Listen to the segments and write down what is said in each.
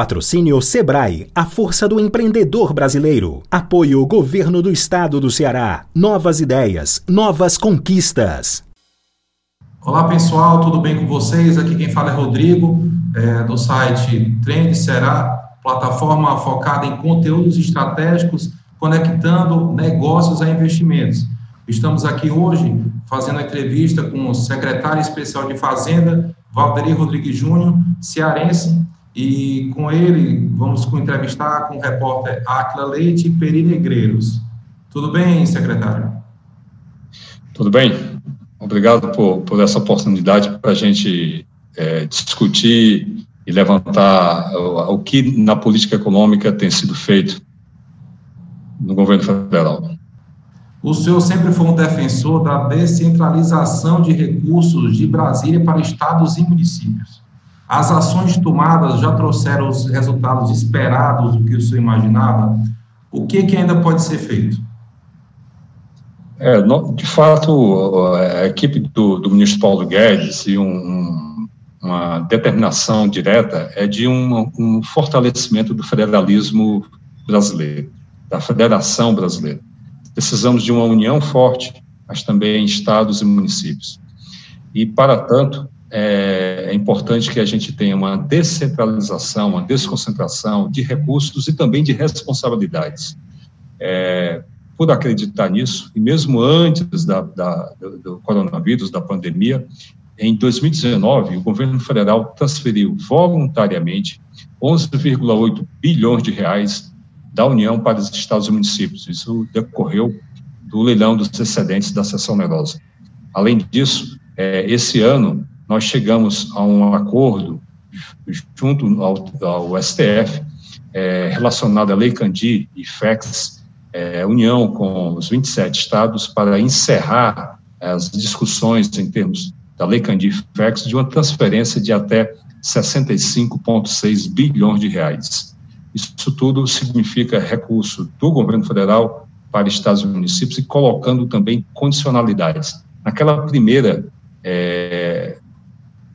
Patrocínio Sebrae, a força do empreendedor brasileiro. Apoio Governo do Estado do Ceará. Novas ideias, novas conquistas. Olá pessoal, tudo bem com vocês? Aqui quem fala é Rodrigo, é, do site Trend Será, plataforma focada em conteúdos estratégicos, conectando negócios a investimentos. Estamos aqui hoje fazendo a entrevista com o secretário especial de Fazenda, Valderi Rodrigues Júnior, cearense, e com ele vamos entrevistar com o repórter Aquila Leite e Peri Negreiros. Tudo bem, secretário? Tudo bem. Obrigado por, por essa oportunidade para a gente é, discutir e levantar o, o que na política econômica tem sido feito no governo federal. O senhor sempre foi um defensor da descentralização de recursos de Brasília para estados e municípios. As ações tomadas já trouxeram os resultados esperados do que o senhor imaginava? O que, que ainda pode ser feito? É, de fato, a equipe do, do ministro Paulo Guedes e um, uma determinação direta é de um, um fortalecimento do federalismo brasileiro, da federação brasileira. Precisamos de uma união forte, mas também estados e municípios. E, para tanto, é, é, importante que a gente tenha uma descentralização, uma desconcentração de recursos e também de responsabilidades. É, por acreditar nisso, e mesmo antes da, da, do coronavírus, da pandemia, em 2019, o governo federal transferiu voluntariamente 11,8 bilhões de reais da União para os estados e municípios. Isso decorreu do leilão dos excedentes da seção onerosa. Além disso, é, esse ano, nós chegamos a um acordo junto ao, ao STF é, relacionado à Lei Candir e FEX, é, união com os 27 estados para encerrar as discussões em termos da Lei Candir e FEX de uma transferência de até 65,6 bilhões de reais. Isso tudo significa recurso do governo federal para estados e municípios e colocando também condicionalidades. Naquela primeira é,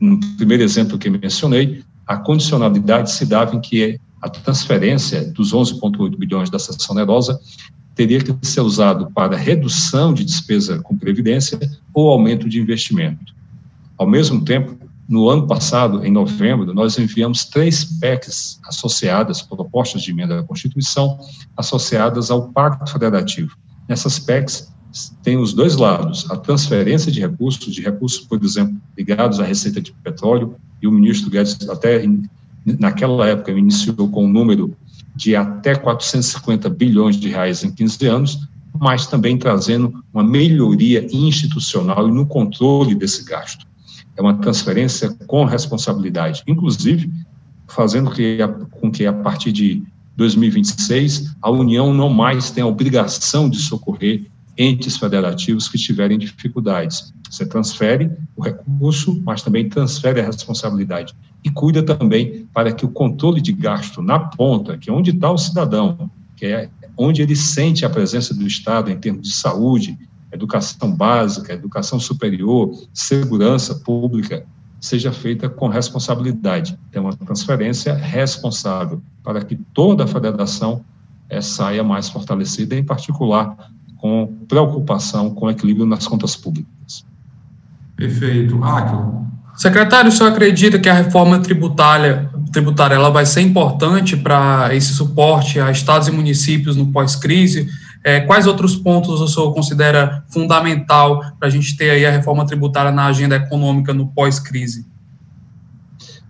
no primeiro exemplo que mencionei, a condicionalidade se dava em que a transferência dos 11,8 bilhões da seção onerosa teria que ser usado para redução de despesa com previdência ou aumento de investimento. Ao mesmo tempo, no ano passado, em novembro, nós enviamos três PECs associadas, propostas de emenda à Constituição, associadas ao Pacto Federativo. Nessas PECs, tem os dois lados, a transferência de recursos, de recursos, por exemplo, ligados à receita de petróleo, e o ministro Guedes até naquela época iniciou com um número de até 450 bilhões de reais em 15 anos, mas também trazendo uma melhoria institucional e no controle desse gasto. É uma transferência com responsabilidade, inclusive fazendo que, com que a partir de 2026 a União não mais tenha a obrigação de socorrer entes federativos que tiverem dificuldades. Você transfere o recurso, mas também transfere a responsabilidade. E cuida também para que o controle de gasto na ponta, que é onde está o cidadão, que é onde ele sente a presença do Estado em termos de saúde, educação básica, educação superior, segurança pública, seja feita com responsabilidade. Tem uma transferência responsável para que toda a federação é, saia mais fortalecida, em particular com preocupação com o equilíbrio nas contas públicas. Perfeito. Áquila. Secretário, o senhor acredita que a reforma tributária, tributária ela vai ser importante para esse suporte a estados e municípios no pós-crise? É, quais outros pontos o senhor considera fundamental para a gente ter aí a reforma tributária na agenda econômica no pós-crise?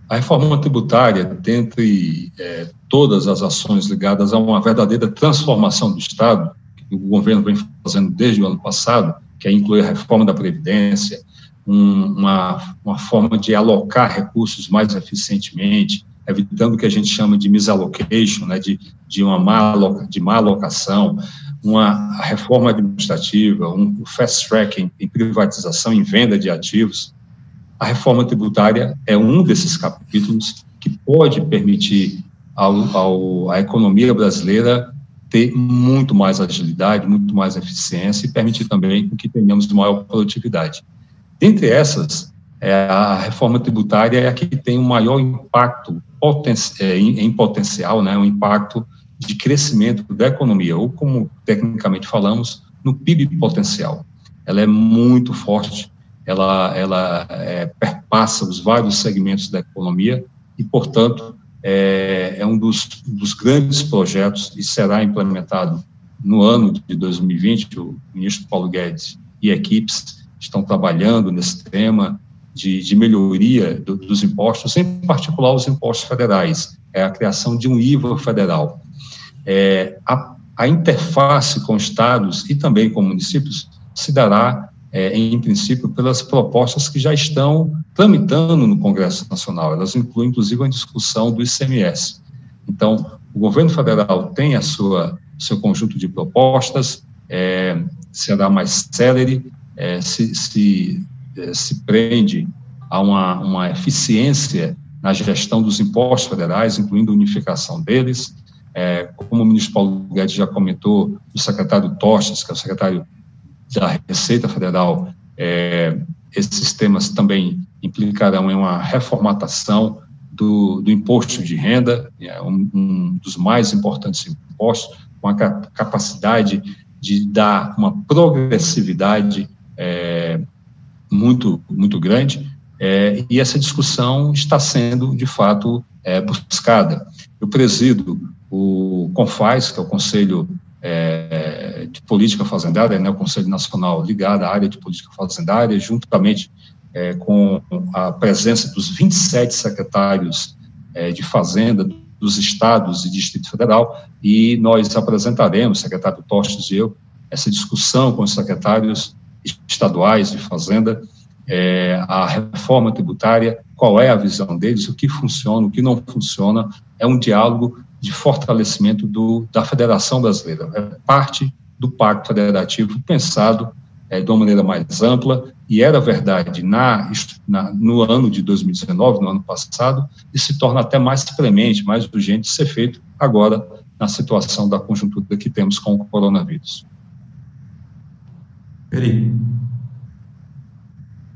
A reforma tributária, dentre é, todas as ações ligadas a uma verdadeira transformação do Estado, o governo vem fazendo desde o ano passado, que é incluir a reforma da Previdência, um, uma, uma forma de alocar recursos mais eficientemente, evitando o que a gente chama de misallocation, né, de, de uma má, de má alocação, uma reforma administrativa, um fast track em privatização, em venda de ativos. A reforma tributária é um desses capítulos que pode permitir ao, ao, à economia brasileira ter muito mais agilidade, muito mais eficiência e permitir também que tenhamos maior produtividade. Dentre essas, é, a reforma tributária é a que tem o maior impacto é, em, potencial, né, um impacto de crescimento da economia, ou como tecnicamente falamos, no PIB potencial. Ela é muito forte, ela, ela é, perpassa os vários segmentos da economia e, portanto, é, é um dos, dos, grandes projetos e será implementado no ano de 2020. O ministro Paulo Guedes e equipes estão trabalhando nesse tema de, de melhoria do, dos impostos, em particular os impostos federais, é a criação de um IVA federal. É, a, a interface com estados e também com municípios se dará é, em princípio, pelas propostas que já estão tramitando no Congresso Nacional. Elas incluem, inclusive, a discussão do ICMS. Então, o governo federal tem a sua seu conjunto de propostas, é, será mais célere, é, se, se, é, se prende a uma, uma eficiência na gestão dos impostos federais, incluindo a unificação deles. É, como o ministro Paulo Guedes já comentou, o secretário Tostes, que é o secretário da Receita Federal, é, esses temas também implicarão em uma reformatação do, do imposto de renda, é um, um, dos mais importantes impostos, com a capacidade de dar uma progressividade é, muito, muito grande, é, e essa discussão está sendo, de fato, é, buscada. Eu presido o CONFAS, que é o Conselho é, de Política Fazendária, né, o Conselho Nacional ligado à área de política fazendária, juntamente é, com a presença dos 27 secretários é, de Fazenda dos estados e Distrito Federal, e nós apresentaremos, secretário Tostes e eu, essa discussão com os secretários estaduais de Fazenda, é, a reforma tributária, qual é a visão deles, o que funciona, o que não funciona, é um diálogo de fortalecimento do, da Federação Brasileira. É parte do Pacto Federativo pensado é, de uma maneira mais ampla, e era verdade na, na, no ano de 2019, no ano passado, e se torna até mais premente, mais urgente de ser feito agora na situação da conjuntura que temos com o coronavírus. Peri.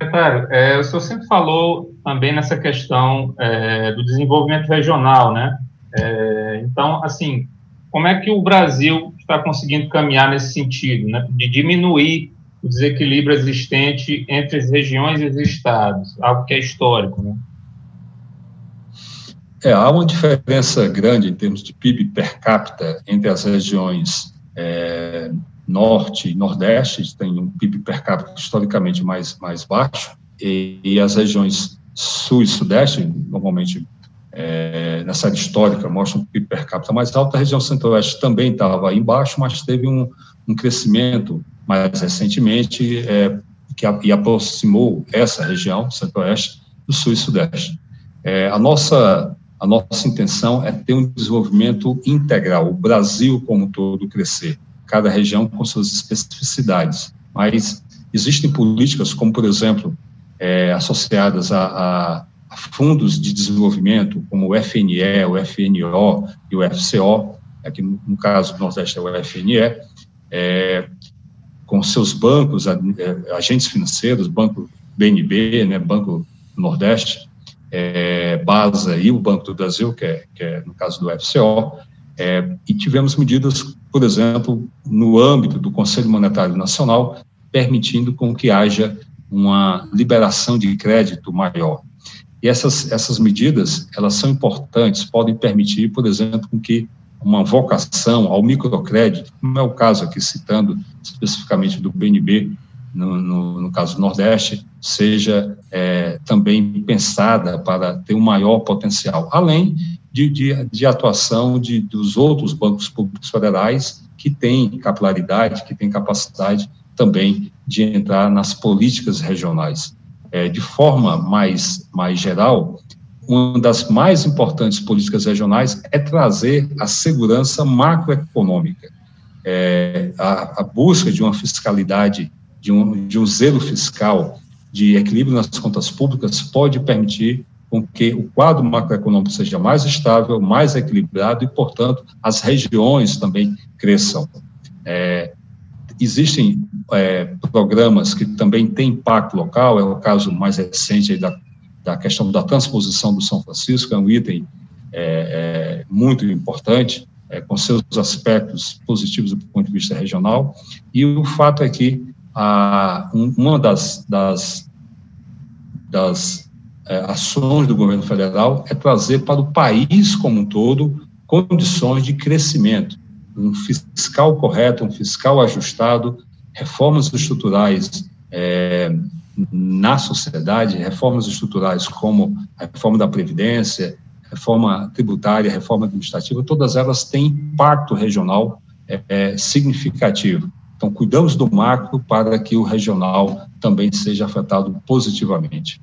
Secretário, é, o senhor sempre falou também nessa questão é, do desenvolvimento regional, né? É, então, assim, como é que o Brasil está conseguindo caminhar nesse sentido, né, de diminuir o desequilíbrio existente entre as regiões e os estados, algo que é histórico, né? É, há uma diferença grande em termos de PIB per capita entre as regiões é, norte e nordeste, tem um PIB per capita historicamente mais, mais baixo, e, e as regiões sul e sudeste, normalmente é, nessa área histórica, mostra um PIB per capita mais alto. A região centro-oeste também estava embaixo, mas teve um, um crescimento mais recentemente é, que a, e aproximou essa região, centro-oeste, do sul e sudeste. É, a, nossa, a nossa intenção é ter um desenvolvimento integral, o Brasil como todo crescer, cada região com suas especificidades. Mas existem políticas, como, por exemplo, é, associadas a, a fundos de desenvolvimento, como o FNE, o FNO e o FCO, aqui no, no caso do Nordeste é o FNE, é, com seus bancos, é, agentes financeiros, Banco BNB, né, Banco Nordeste, é, BASA e o Banco do Brasil, que é, que é no caso do FCO, é, e tivemos medidas, por exemplo, no âmbito do Conselho Monetário Nacional, permitindo com que haja uma liberação de crédito maior. E essas, essas medidas, elas são importantes, podem permitir, por exemplo, que uma vocação ao microcrédito, como é o caso aqui citando especificamente do BNB, no, no, no caso do Nordeste, seja é, também pensada para ter um maior potencial, além de, de, de atuação de, dos outros bancos públicos federais que têm capilaridade, que têm capacidade também de entrar nas políticas regionais é, de forma mais, mais geral, uma das mais importantes políticas regionais é trazer a segurança macroeconômica. É, a, a, busca de uma fiscalidade, de um, de um zelo fiscal, de equilíbrio nas contas públicas, pode permitir com que o quadro macroeconômico seja mais estável, mais equilibrado e, portanto, as regiões também cresçam. É, existem é, programas que também têm impacto local, é o caso mais recente da, da questão da transposição do São Francisco, é um item é, é, muito importante, é, com seus aspectos positivos do ponto de vista regional, e o fato é que a, um, uma das, das, das é, ações do governo federal é trazer para o país como um todo condições de crescimento, um fiscal correto, um fiscal ajustado, reformas estruturais é, na sociedade, reformas estruturais como a reforma da Previdência, reforma tributária, reforma administrativa, todas elas têm impacto regional é, é, significativo. Então, cuidamos do macro para que o regional também seja afetado positivamente.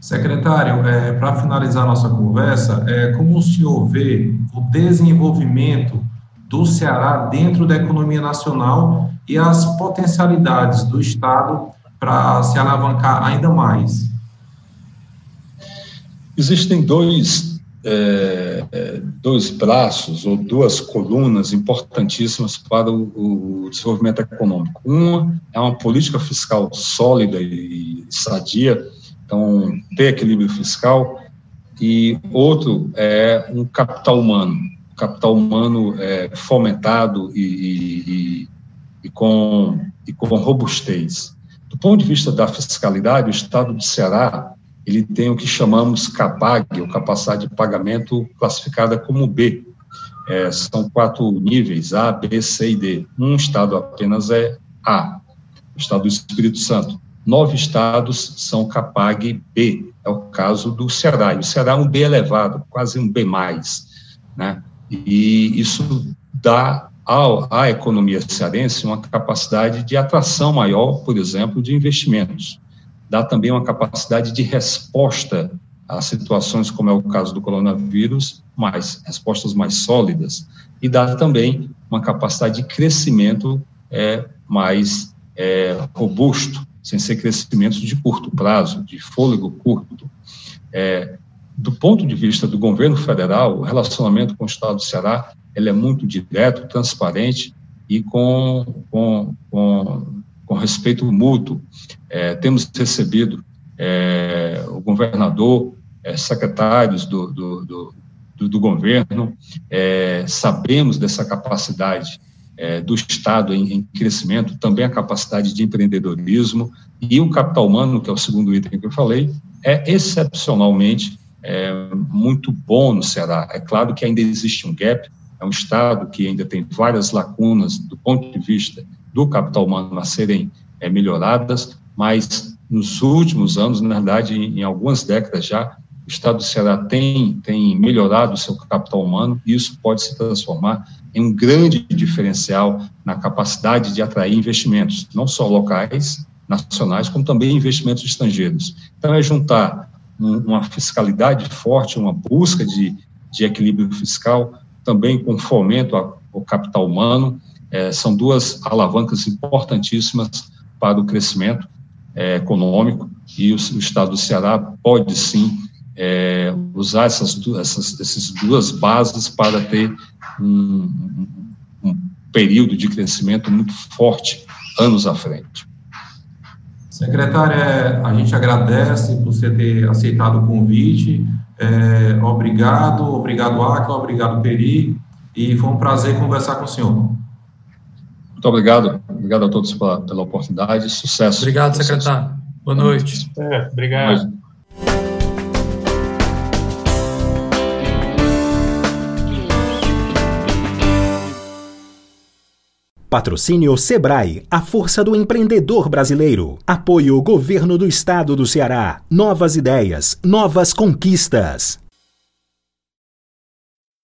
Secretário, é, para finalizar nossa conversa, é, como o senhor vê o desenvolvimento do Ceará dentro da economia nacional e as potencialidades do Estado para se alavancar ainda mais? Existem dois, é, é, dois braços ou duas colunas importantíssimas para o, o, desenvolvimento econômico. Uma é uma política fiscal sólida e sadia, então ter equilíbrio fiscal, e outro é um capital humano, capital humano é, fomentado e, e, e, com, e com robustez. Do ponto de vista da fiscalidade, o Estado do Ceará ele tem o que chamamos CAPAG, ou capacidade de pagamento classificada como B. É, são quatro níveis, A, B, C e D. Um estado apenas é A, o estado do Espírito Santo. Nove estados são CAPAG B, é o caso do Ceará. E o Ceará é um B elevado, quase um B+. Né? E isso dá à, à economia cearense uma capacidade de atração maior, por exemplo, de investimentos dá também uma capacidade de resposta a situações como é o caso do coronavírus, mais respostas mais sólidas, e dá também uma capacidade de crescimento é, mais é, robusto, sem ser crescimentos de curto prazo, de fôlego curto. É, do ponto de vista do governo federal, o relacionamento com o Estado do Ceará ele é muito direto, transparente e com, com, com com respeito mútuo. É, temos recebido é, o governador, é, secretários do, do, do, do governo, é, sabemos dessa capacidade é, do Estado em, em, crescimento, também a capacidade de empreendedorismo e o capital humano, que é o segundo item que eu falei, é excepcionalmente é, muito bom no Ceará. É claro que ainda existe um gap, é um Estado que ainda tem várias lacunas do ponto de vista do capital humano a serem é, melhoradas, mas nos últimos anos, na verdade, em, em, algumas décadas já, o Estado do Ceará tem, tem melhorado o seu capital humano e isso pode se transformar em um grande diferencial na capacidade de atrair investimentos, não só locais, nacionais, como também investimentos estrangeiros. Então, é juntar uma fiscalidade forte, uma busca de, de equilíbrio fiscal, também com fomento ao capital humano, é, são duas alavancas importantíssimas para o crescimento é, econômico e o, o, Estado do Ceará pode sim é, usar essas, essas, essas duas bases para ter um, um, período de crescimento muito forte anos à frente. Secretária, a gente agradece por você ter aceitado o convite. É, obrigado, obrigado, Acla, obrigado, Peri, e foi um prazer conversar com o senhor. Muito obrigado. Obrigado a todos pela, pela oportunidade. Sucesso. Obrigado, secretário. Boa noite. É, obrigado. Patrocínio Sebrae, a força do empreendedor brasileiro. Apoio Governo do Estado do Ceará. Novas ideias, novas conquistas.